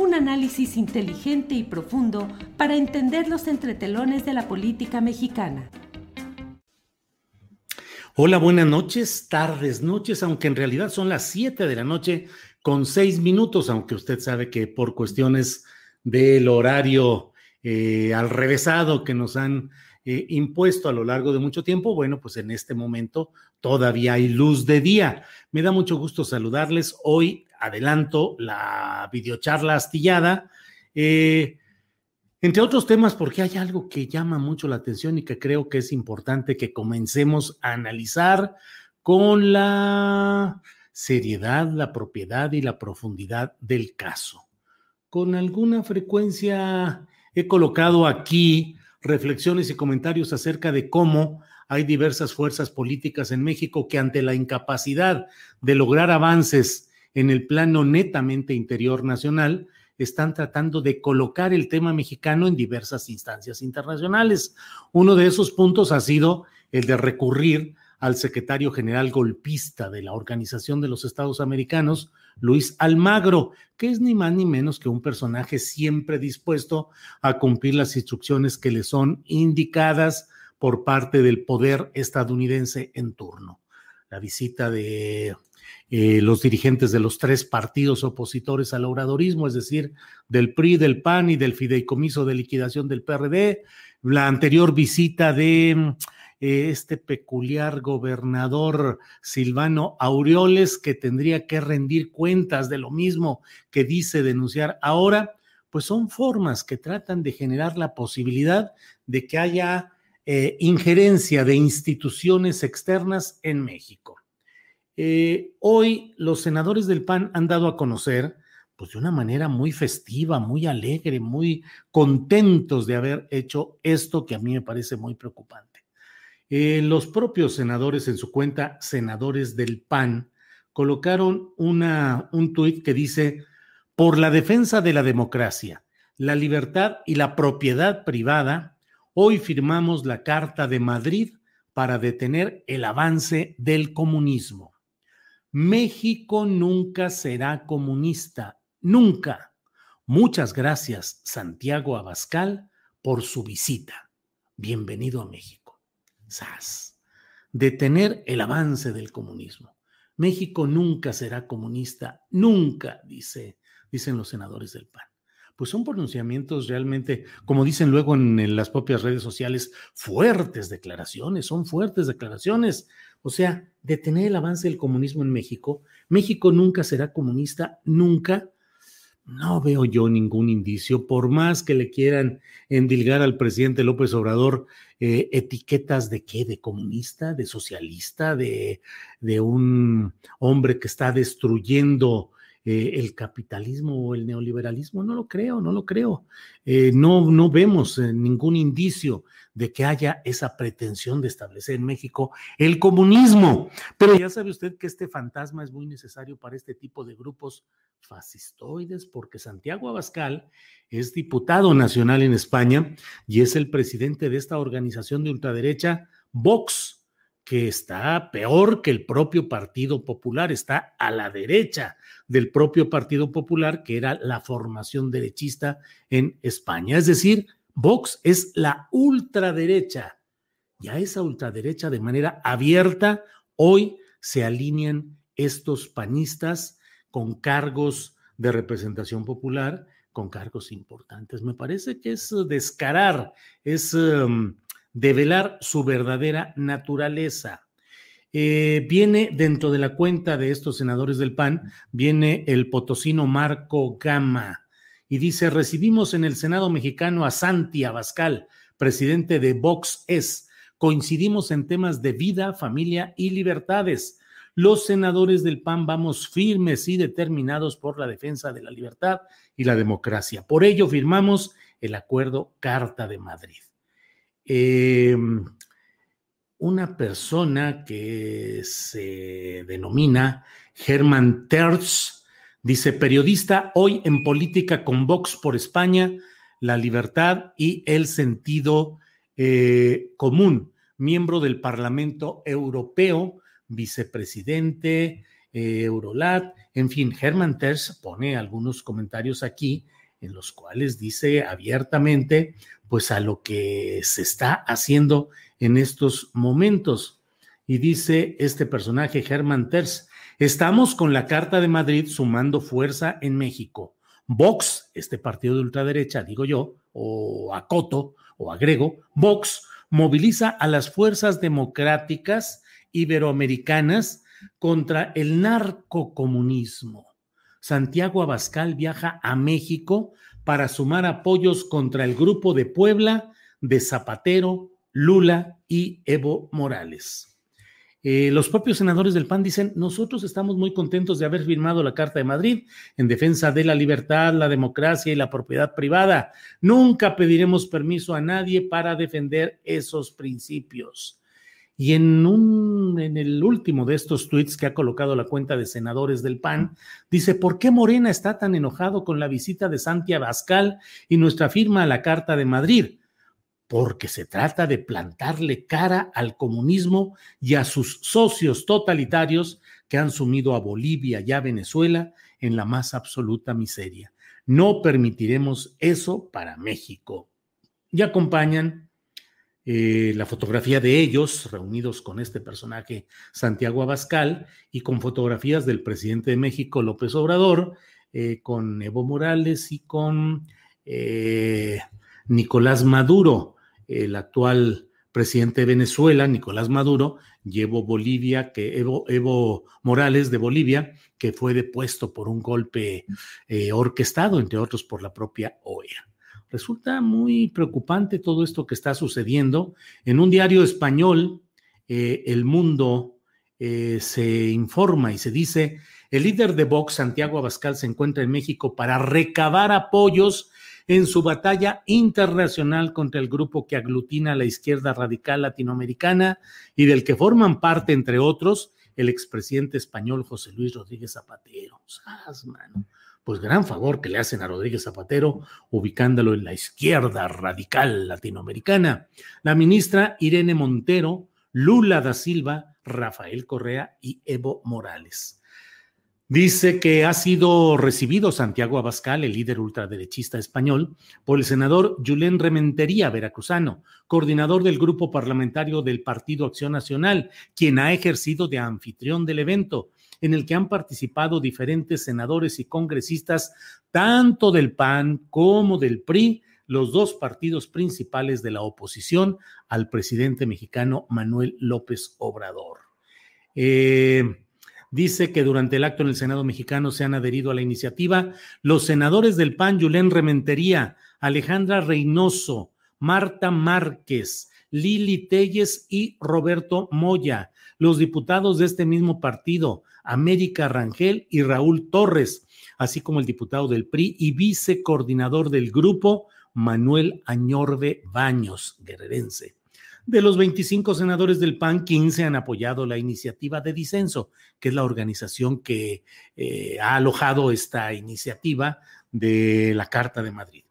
Un análisis inteligente y profundo para entender los entretelones de la política mexicana. Hola, buenas noches, tardes, noches, aunque en realidad son las 7 de la noche con 6 minutos, aunque usted sabe que por cuestiones del horario eh, al revésado que nos han eh, impuesto a lo largo de mucho tiempo, bueno, pues en este momento todavía hay luz de día. Me da mucho gusto saludarles. Hoy adelanto la videocharla astillada. Eh, entre otros temas, porque hay algo que llama mucho la atención y que creo que es importante que comencemos a analizar con la seriedad, la propiedad y la profundidad del caso. Con alguna frecuencia he colocado aquí reflexiones y comentarios acerca de cómo hay diversas fuerzas políticas en México que ante la incapacidad de lograr avances en el plano netamente interior nacional, están tratando de colocar el tema mexicano en diversas instancias internacionales. Uno de esos puntos ha sido el de recurrir al secretario general golpista de la Organización de los Estados Americanos, Luis Almagro, que es ni más ni menos que un personaje siempre dispuesto a cumplir las instrucciones que le son indicadas por parte del poder estadounidense en turno. La visita de eh, los dirigentes de los tres partidos opositores al obradorismo, es decir, del PRI, del PAN y del fideicomiso de liquidación del PRD, la anterior visita de eh, este peculiar gobernador Silvano Aureoles, que tendría que rendir cuentas de lo mismo que dice denunciar ahora, pues son formas que tratan de generar la posibilidad de que haya eh, injerencia de instituciones externas en México. Eh, hoy los senadores del PAN han dado a conocer, pues de una manera muy festiva, muy alegre, muy contentos de haber hecho esto que a mí me parece muy preocupante. Eh, los propios senadores en su cuenta, senadores del PAN, colocaron un tuit que dice, por la defensa de la democracia, la libertad y la propiedad privada, hoy firmamos la Carta de Madrid para detener el avance del comunismo. México nunca será comunista, nunca. Muchas gracias, Santiago Abascal, por su visita. Bienvenido a México. SAS. Detener el avance del comunismo. México nunca será comunista, nunca, dice, dicen los senadores del PAN pues son pronunciamientos realmente, como dicen luego en, las propias redes sociales, fuertes declaraciones, son fuertes declaraciones. O sea, detener el avance del comunismo en México. México nunca será comunista, nunca. No veo yo ningún indicio, por más que le quieran endilgar al presidente López Obrador eh, etiquetas de qué, de comunista, de socialista, de, de un hombre que está destruyendo eh, el capitalismo o el neoliberalismo, no lo creo, no lo creo. Eh, no, no vemos ningún indicio de que haya esa pretensión de establecer en México el comunismo. Pero ya sabe usted que este fantasma es muy necesario para este tipo de grupos fascistoides, porque Santiago Abascal es diputado nacional en España y es el presidente de esta organización de ultraderecha, Vox que está peor que el propio Partido Popular, está a la derecha del propio Partido Popular, que era la formación derechista en España. Es decir, Vox es la ultraderecha. Y a esa ultraderecha de manera abierta hoy se alinean estos panistas con cargos de representación popular, con cargos importantes. Me parece que es descarar, es um, develar su verdadera naturaleza. Eh, viene dentro de la cuenta de estos senadores del PAN, viene el potosino Marco Gama y dice, recibimos en el Senado mexicano a Santi Abascal, presidente de Vox Es. Coincidimos en temas de vida, familia y libertades. Los senadores del PAN vamos firmes y determinados por la defensa de la libertad y la democracia. Por ello firmamos el acuerdo Carta de Madrid. Eh, una persona que se denomina Germán Terz, dice periodista hoy en política con Vox por España, la libertad y el sentido eh, común, miembro del Parlamento Europeo, vicepresidente, eh, Eurolat, en fin, Germán Terz pone algunos comentarios aquí en los cuales dice abiertamente, pues a lo que se está haciendo en estos momentos. Y dice este personaje, Germán Terz, estamos con la Carta de Madrid sumando fuerza en México. Vox, este partido de ultraderecha, digo yo, o acoto o agrego, Vox moviliza a las fuerzas democráticas iberoamericanas contra el narcocomunismo. Santiago Abascal viaja a México para sumar apoyos contra el grupo de Puebla de Zapatero, Lula y Evo Morales. Eh, los propios senadores del PAN dicen, nosotros estamos muy contentos de haber firmado la Carta de Madrid en defensa de la libertad, la democracia y la propiedad privada. Nunca pediremos permiso a nadie para defender esos principios. Y en, un, en el último de estos tweets que ha colocado la cuenta de senadores del PAN, dice, ¿por qué Morena está tan enojado con la visita de Santiago Abascal y nuestra firma a la Carta de Madrid? Porque se trata de plantarle cara al comunismo y a sus socios totalitarios que han sumido a Bolivia y a Venezuela en la más absoluta miseria. No permitiremos eso para México. Y acompañan eh, la fotografía de ellos reunidos con este personaje Santiago Abascal y con fotografías del presidente de México López Obrador, eh, con Evo Morales y con eh, Nicolás Maduro, el actual presidente de Venezuela, Nicolás Maduro, llevó Bolivia, que Evo, Morales de Bolivia, que fue depuesto por un golpe orquestado, entre otros, por la propia OEA. Resulta muy preocupante todo esto que está sucediendo. En un diario español, eh, El Mundo eh, se informa y se dice, el líder de Vox, Santiago Abascal, se encuentra en México para recabar apoyos en su batalla internacional contra el grupo que aglutina a la izquierda radical latinoamericana y del que forman parte, entre otros, el expresidente español José Luis Rodríguez Zapatero. ¡Sas, mano! pues gran favor que le hacen a Rodríguez Zapatero, ubicándolo en la izquierda radical latinoamericana. La ministra Irene Montero, Lula da Silva, Rafael Correa y Evo Morales. Dice que ha sido recibido Santiago Abascal, el líder ultraderechista español, por el senador Julen Rementería, veracruzano, coordinador del grupo parlamentario del Partido Acción Nacional, quien ha ejercido de anfitrión del evento en el que han participado diferentes senadores y congresistas, tanto del PAN como del PRI, los dos partidos principales de la oposición al presidente mexicano Manuel López Obrador. Eh, dice que durante el acto en el Senado mexicano se han adherido a la iniciativa los senadores del PAN, Yulén Rementería, Alejandra Reynoso, Marta Márquez, Lili Telles y Roberto Moya, los diputados de este mismo partido, América Rangel y Raúl Torres, así como el diputado del PRI y vicecoordinador del grupo, Manuel Añorbe Baños, guerrerense. De los 25 senadores del PAN, 15 han apoyado la iniciativa de disenso, que es la organización que eh, ha alojado esta iniciativa de la Carta de Madrid.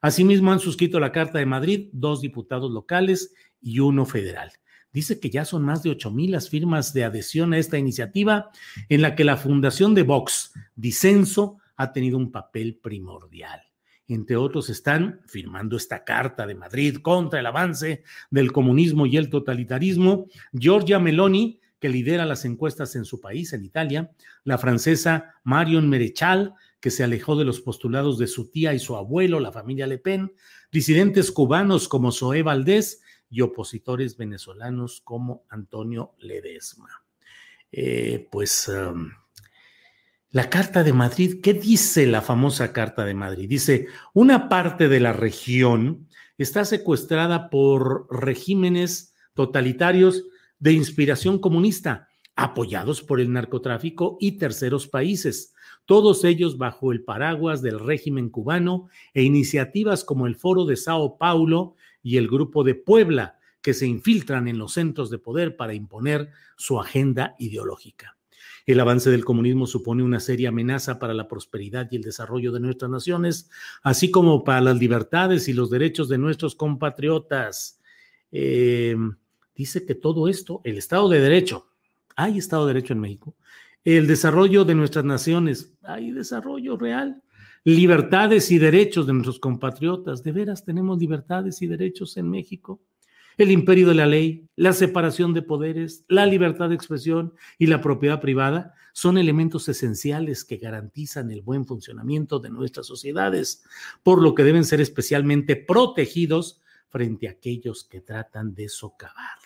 Asimismo, han suscrito la Carta de Madrid dos diputados locales y uno federal. Dice que ya son más de 8 mil las firmas de adhesión a esta iniciativa en la que la fundación de Vox, Disenso, ha tenido un papel primordial entre otros, están firmando esta carta de Madrid contra el avance del comunismo y el totalitarismo, Giorgia Meloni, que lidera las encuestas en su país, en Italia, la francesa Marion Merechal, que se alejó de los postulados de su tía y su abuelo, la familia Le Pen, disidentes cubanos como Zoé Valdés y opositores venezolanos como Antonio Ledesma. Eh, pues um, la Carta de Madrid, ¿qué dice la famosa Carta de Madrid? Dice, una parte de la región está secuestrada por regímenes totalitarios de inspiración comunista, apoyados por el narcotráfico y terceros países, todos ellos bajo el paraguas del régimen cubano e iniciativas como el Foro de Sao Paulo y el Grupo de Puebla, que se infiltran en los centros de poder para imponer su agenda ideológica. El avance del comunismo supone una seria amenaza para la prosperidad y el desarrollo de nuestras naciones, así como para las libertades y los derechos de nuestros compatriotas. Em, dice que todo esto, el Estado de Derecho, hay Estado de Derecho en México, el desarrollo de nuestras naciones, hay desarrollo real, libertades y derechos de nuestros compatriotas, ¿de veras tenemos libertades y derechos en México? El imperio de la ley, la separación de poderes, la libertad de expresión y la propiedad privada son elementos esenciales que garantizan el buen funcionamiento de nuestras sociedades, por lo que deben ser especialmente protegidos frente a aquellos que tratan de socavarlos.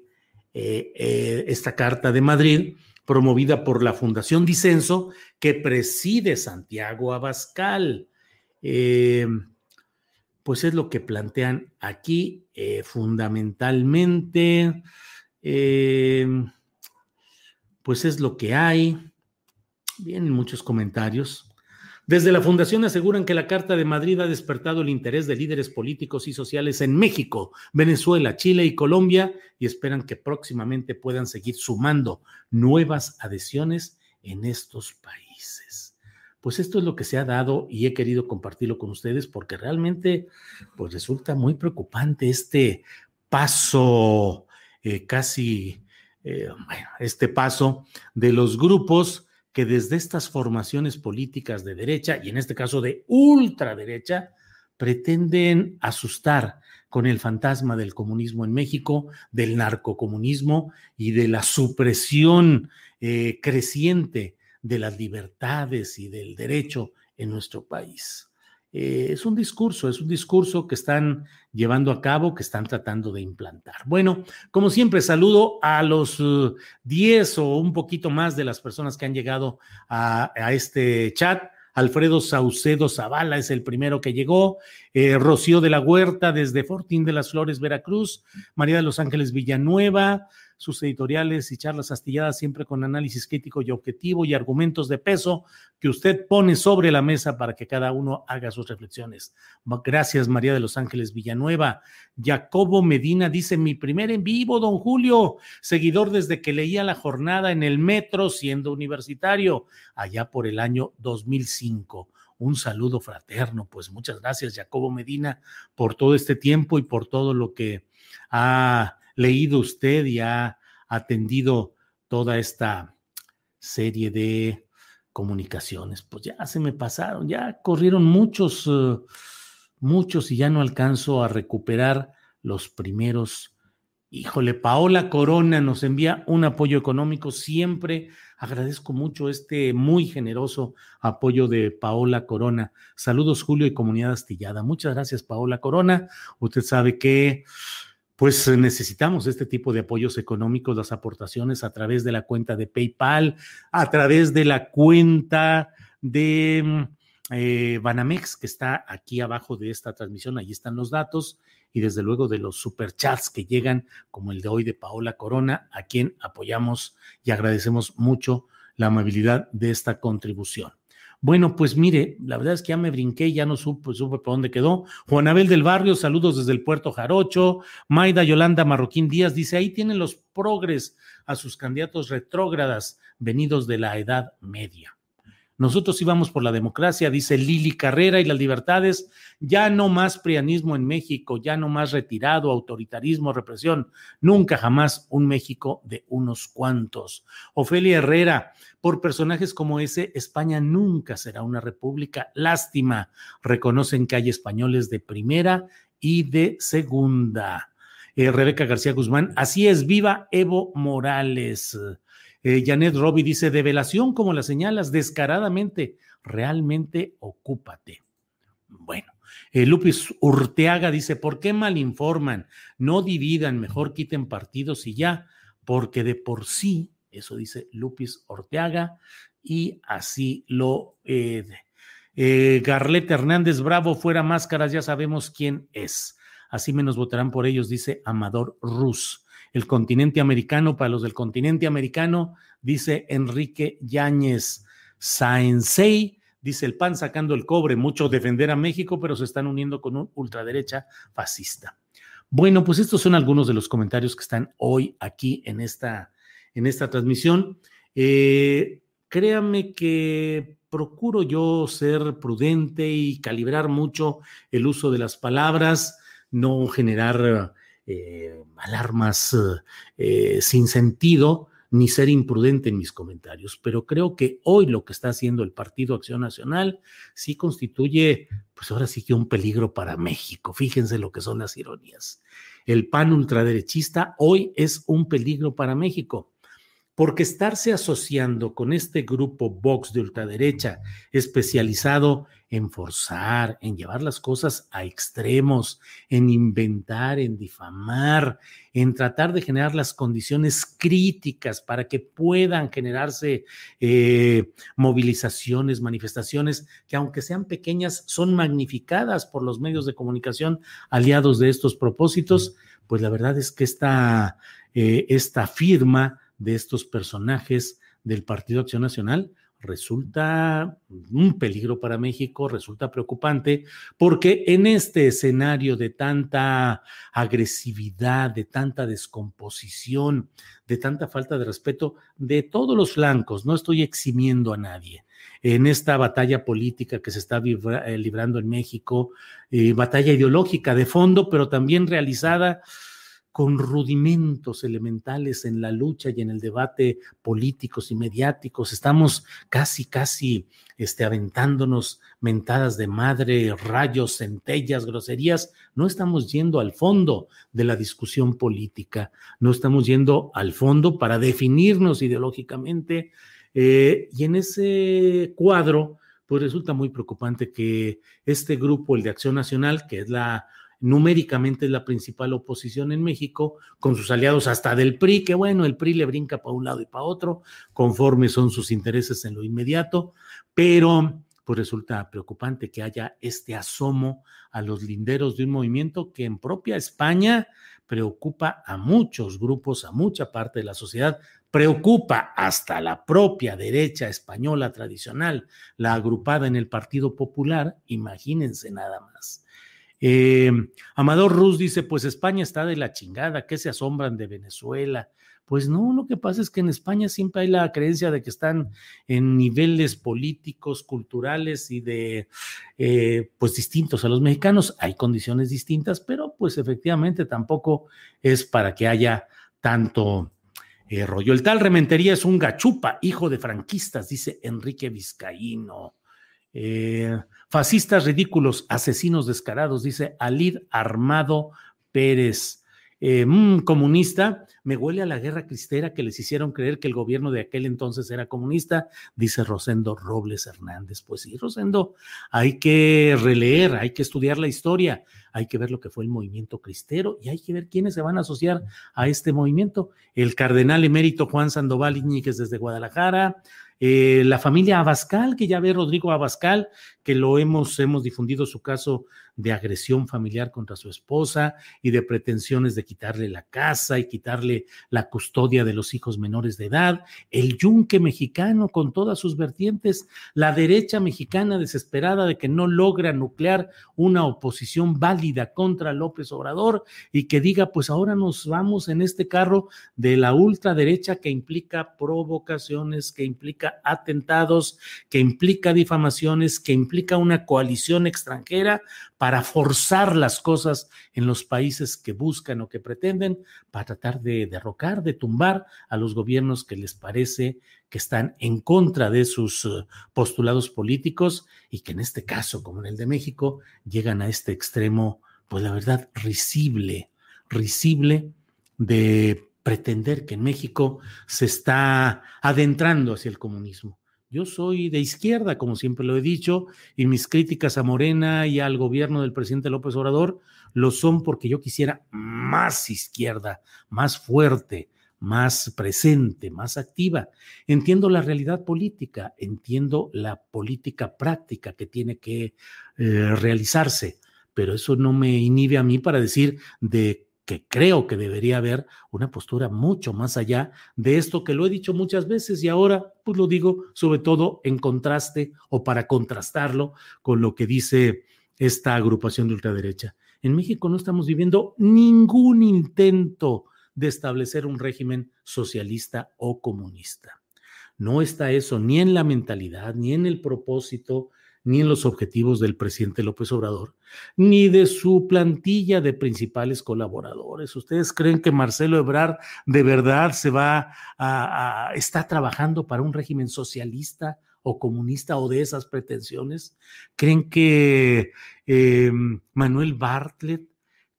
Eh, eh, esta Carta de Madrid, promovida por la Fundación Disenso, que preside Santiago Abascal. Eh, pues es lo que plantean aquí fundamentalmente. pues es lo que hay. Vienen muchos comentarios. Desde la Fundación aseguran que la Carta de Madrid ha despertado el interés de líderes políticos y sociales en México, Venezuela, Chile y Colombia y esperan que próximamente puedan seguir sumando nuevas adhesiones en estos países. Pues esto es lo que se ha dado y he querido compartirlo con ustedes porque realmente pues resulta muy preocupante este paso eh, casi, eh, bueno, este paso de los grupos que desde estas formaciones políticas de derecha, y en este caso de ultraderecha, pretenden asustar con el fantasma del comunismo en México, del narcocomunismo y de la supresión eh, creciente de las libertades y del derecho en nuestro país. Eh, es un discurso, es un discurso que están llevando a cabo, que están tratando de implantar. Bueno, como siempre, saludo a los 10 uh, o un poquito más de las personas que han llegado a, este chat. Alfredo Saucedo Zavala es el primero que llegó, eh, Rocío de la Huerta desde Fortín de las Flores, Veracruz, María de los Ángeles Villanueva, sus editoriales y charlas astilladas siempre con análisis crítico y objetivo y argumentos de peso que usted pone sobre la mesa para que cada uno haga sus reflexiones. Gracias, María de los Ángeles Villanueva. Jacobo Medina dice, mi primer en vivo, don Julio, seguidor desde que leía la jornada en el metro siendo universitario, allá por el año 2005 un saludo fraterno. Pues muchas gracias, Jacobo Medina, por todo este tiempo y por todo lo que ha leído usted y ha atendido toda esta serie de comunicaciones. Pues ya se me pasaron, ya corrieron muchos, eh, muchos y ya no alcanzo a recuperar los primeros. Híjole, Paola Corona nos envía un apoyo económico siempre Agradezco mucho este muy generoso apoyo de Paola Corona. Saludos, Julio y comunidad astillada. Muchas gracias, Paola Corona. Usted sabe que pues necesitamos este tipo de apoyos económicos, las aportaciones a través de la cuenta de PayPal, a través de la cuenta de eh, Banamex, que está aquí abajo de esta transmisión, ahí están los datos, y desde luego de los superchats que llegan, como el de hoy de Paola Corona, a quien apoyamos y agradecemos mucho la amabilidad de esta contribución. Bueno, pues mire, la verdad es que ya me brinqué, ya no supe, supe por dónde quedó. Juanabel del Barrio, saludos desde el puerto Jarocho. Maida Yolanda Marroquín Díaz dice, ahí tienen los progres a sus candidatos retrógradas venidos de la Edad Media. Nosotros íbamos por la democracia, dice Lili Carrera, y las libertades, ya no más prianismo en México, ya no más retirado, autoritarismo, represión, nunca jamás un México de unos cuantos. Ofelia Herrera, por personajes como ese, España nunca será una república. Lástima, reconocen que hay españoles de primera y de segunda. Eh, Rebeca García Guzmán, así es, viva Evo Morales. Eh, Janet Robbie dice, develación como la señalas, descaradamente, realmente ocúpate. Bueno, eh, Lupis Urteaga dice, ¿por qué malinforman? No dividan, mejor quiten partidos y ya, porque de por sí, eso dice Lupis Orteaga, y así lo... Eh, eh, Garleta Hernández Bravo, fuera máscaras, ya sabemos quién es. Así menos votarán por ellos, dice Amador Rus el continente americano, para los del continente americano, dice Enrique Yáñez Saensei, dice el PAN sacando el cobre, mucho defender a México, pero se están uniendo con un ultraderecha fascista. Bueno, pues estos son algunos de los comentarios que están hoy aquí en esta, en esta transmisión. Eh, créame que procuro yo ser prudente y calibrar mucho el uso de las palabras, no generar eh, alarmas eh, sin sentido ni ser imprudente en mis comentarios, pero creo que hoy lo que está haciendo el Partido Acción Nacional sí constituye, pues ahora sí que un peligro para México. Fíjense lo que son las ironías. El PAN ultraderechista hoy es un peligro para México porque estarse asociando con este grupo Vox de ultraderecha especializado en forzar, en llevar las cosas a extremos, en inventar, en difamar, en tratar de generar las condiciones críticas para que puedan generarse eh, movilizaciones, manifestaciones que aunque sean pequeñas, son magnificadas por los medios de comunicación aliados de estos propósitos, pues la verdad es que esta, eh, esta firma de estos personajes del Partido Acción Nacional resulta un peligro para México, resulta preocupante, porque en este escenario de tanta agresividad, de tanta descomposición, de tanta falta de respeto de todos los flancos, no estoy eximiendo a nadie, en esta batalla política que se está eh, librando en México, eh, batalla ideológica de fondo, pero también realizada con rudimentos elementales en la lucha y en el debate políticos y mediáticos. Estamos casi, casi este, aventándonos mentadas de madre, rayos, centellas, groserías. No estamos yendo al fondo de la discusión política, no estamos yendo al fondo para definirnos ideológicamente. Eh, y en ese cuadro, pues resulta muy preocupante que este grupo, el de Acción Nacional, que es la numéricamente es la principal oposición en México, con sus aliados hasta del PRI, que bueno, el PRI le brinca para un lado y para otro, conforme son sus intereses en lo inmediato, pero pues resulta preocupante que haya este asomo a los linderos de un movimiento que en propia España preocupa a muchos grupos, a mucha parte de la sociedad, preocupa hasta la propia derecha española tradicional, la agrupada en el Partido Popular, imagínense nada más. Eh, Amador Ruz dice, pues España está de la chingada, ¿qué se asombran de Venezuela? Pues no, lo que pasa es que en España siempre hay la creencia de que están en niveles políticos, culturales y de, eh, pues distintos a los mexicanos. Hay condiciones distintas, pero pues efectivamente tampoco es para que haya tanto eh, rollo. El tal Rementería es un gachupa, hijo de franquistas, dice Enrique Vizcaíno. Eh, fascistas ridículos, asesinos descarados, dice Alid Armado Pérez. Eh, mm, comunista, me huele a la guerra cristera que les hicieron creer que el gobierno de aquel entonces era comunista, dice Rosendo Robles Hernández. Pues sí, Rosendo, hay que releer, hay que estudiar la historia, hay que ver lo que fue el movimiento cristero y hay que ver quiénes se van a asociar a este movimiento. El cardenal emérito Juan Sandoval Iñiguez desde Guadalajara, eh, la familia Abascal, que ya ve Rodrigo Abascal, que lo hemos, hemos difundido su caso de agresión familiar contra su esposa y de pretensiones de quitarle la casa y quitarle la custodia de los hijos menores de edad, el yunque mexicano con todas sus vertientes, la derecha mexicana desesperada de que no logra nuclear una oposición válida contra López Obrador y que diga, pues ahora nos vamos en este carro de la ultraderecha que implica provocaciones, que implica atentados, que implica difamaciones, que implica una coalición extranjera para forzar las cosas en los países que buscan o que pretenden, para tratar de derrocar, de tumbar a los gobiernos que les parece que están en contra de sus eh, postulados políticos y que en este caso, como en el de México, llegan a este extremo, pues la verdad, risible, risible de pretender que en México se está adentrando hacia el comunismo. Yo soy de izquierda, como siempre lo he dicho, y mis críticas a Morena y al gobierno del presidente López Obrador lo son porque yo quisiera más izquierda, más fuerte, más presente, más activa. Entiendo la realidad política, entiendo la política práctica que tiene que eh, realizarse, pero eso no me inhibe a mí para decir de que creo que debería haber una postura mucho más allá de esto que lo he dicho muchas veces y ahora pues lo digo sobre todo en contraste o para contrastarlo con lo que dice esta agrupación de ultraderecha. En México no estamos viviendo ningún intento de establecer un régimen socialista o comunista. No está eso ni en la mentalidad, ni en el propósito, ni en los objetivos del presidente López Obrador, ni de su plantilla de principales colaboradores. ¿Ustedes creen que Marcelo Ebrard de verdad se va a, está trabajando para un régimen socialista o comunista o de esas pretensiones? ¿Creen que em, Manuel Bartlett?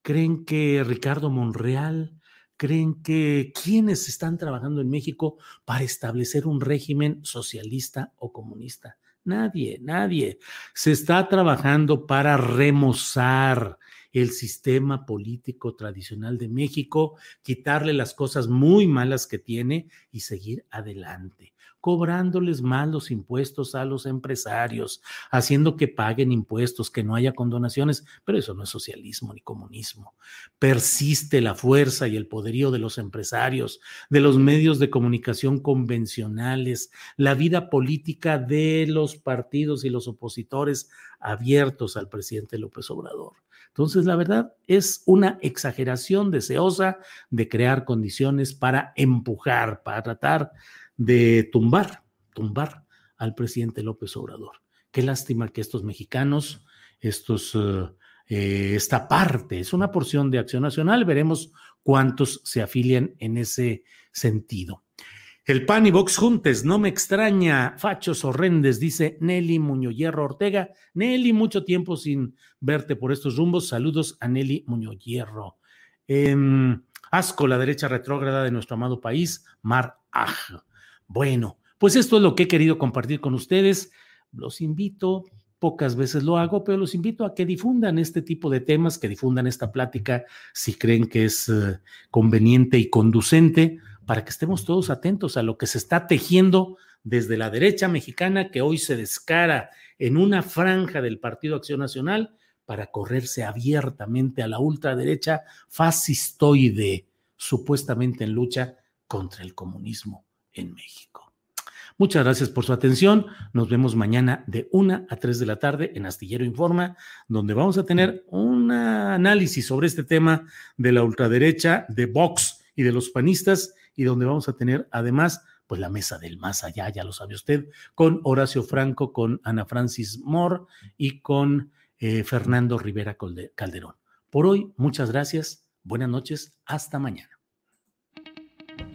¿Creen que Ricardo Monreal? creen que quienes están trabajando en México para establecer un régimen socialista o comunista? Nadie, nadie. Se está trabajando para remozar el sistema político tradicional de México, quitarle las cosas muy malas que tiene y seguir adelante cobrándoles más los impuestos a los empresarios, haciendo que paguen impuestos, que no haya condonaciones, pero eso no es socialismo ni comunismo. Persiste la fuerza y el poderío de los empresarios, de los medios de comunicación convencionales, la vida política de los partidos y los opositores abiertos al presidente López Obrador. Entonces, la verdad es una exageración deseosa de crear condiciones para empujar, para tratar de tumbar, tumbar al presidente López Obrador. Qué lástima que estos mexicanos, estos, eh, eh, esta parte, es una porción de Acción Nacional, veremos cuántos se afilian en ese sentido. El PAN y Vox Juntes, no me extraña, fachos horrendes, dice Nelly Muñoz Hierro Ortega. Nelly, mucho tiempo sin verte por estos rumbos. Saludos a Nelly Muñoz Hierro. Em, asco la derecha retrógrada de nuestro amado país, Mar Aj. Bueno, pues esto es lo que he querido compartir con ustedes. Los invito, pocas veces lo hago, pero los invito a que difundan este tipo de temas, que difundan esta plática si creen que es eh, conveniente y conducente, para que estemos todos atentos a lo que se está tejiendo desde la derecha mexicana, que hoy se descara en una franja del Partido Acción Nacional para correrse abiertamente a la ultraderecha fascistoide, supuestamente en lucha contra el comunismo en México. Muchas gracias por su atención. Nos vemos mañana de 1 a 3 de la tarde en Astillero Informa, donde vamos a tener un análisis sobre este tema de la ultraderecha, de Vox y de los panistas, y donde vamos a tener además pues la mesa del más allá, ya lo sabe usted, con Horacio Franco, con Ana Francis Moore y con eh, Fernando Rivera Calderón. Por hoy, muchas gracias, buenas noches, hasta mañana.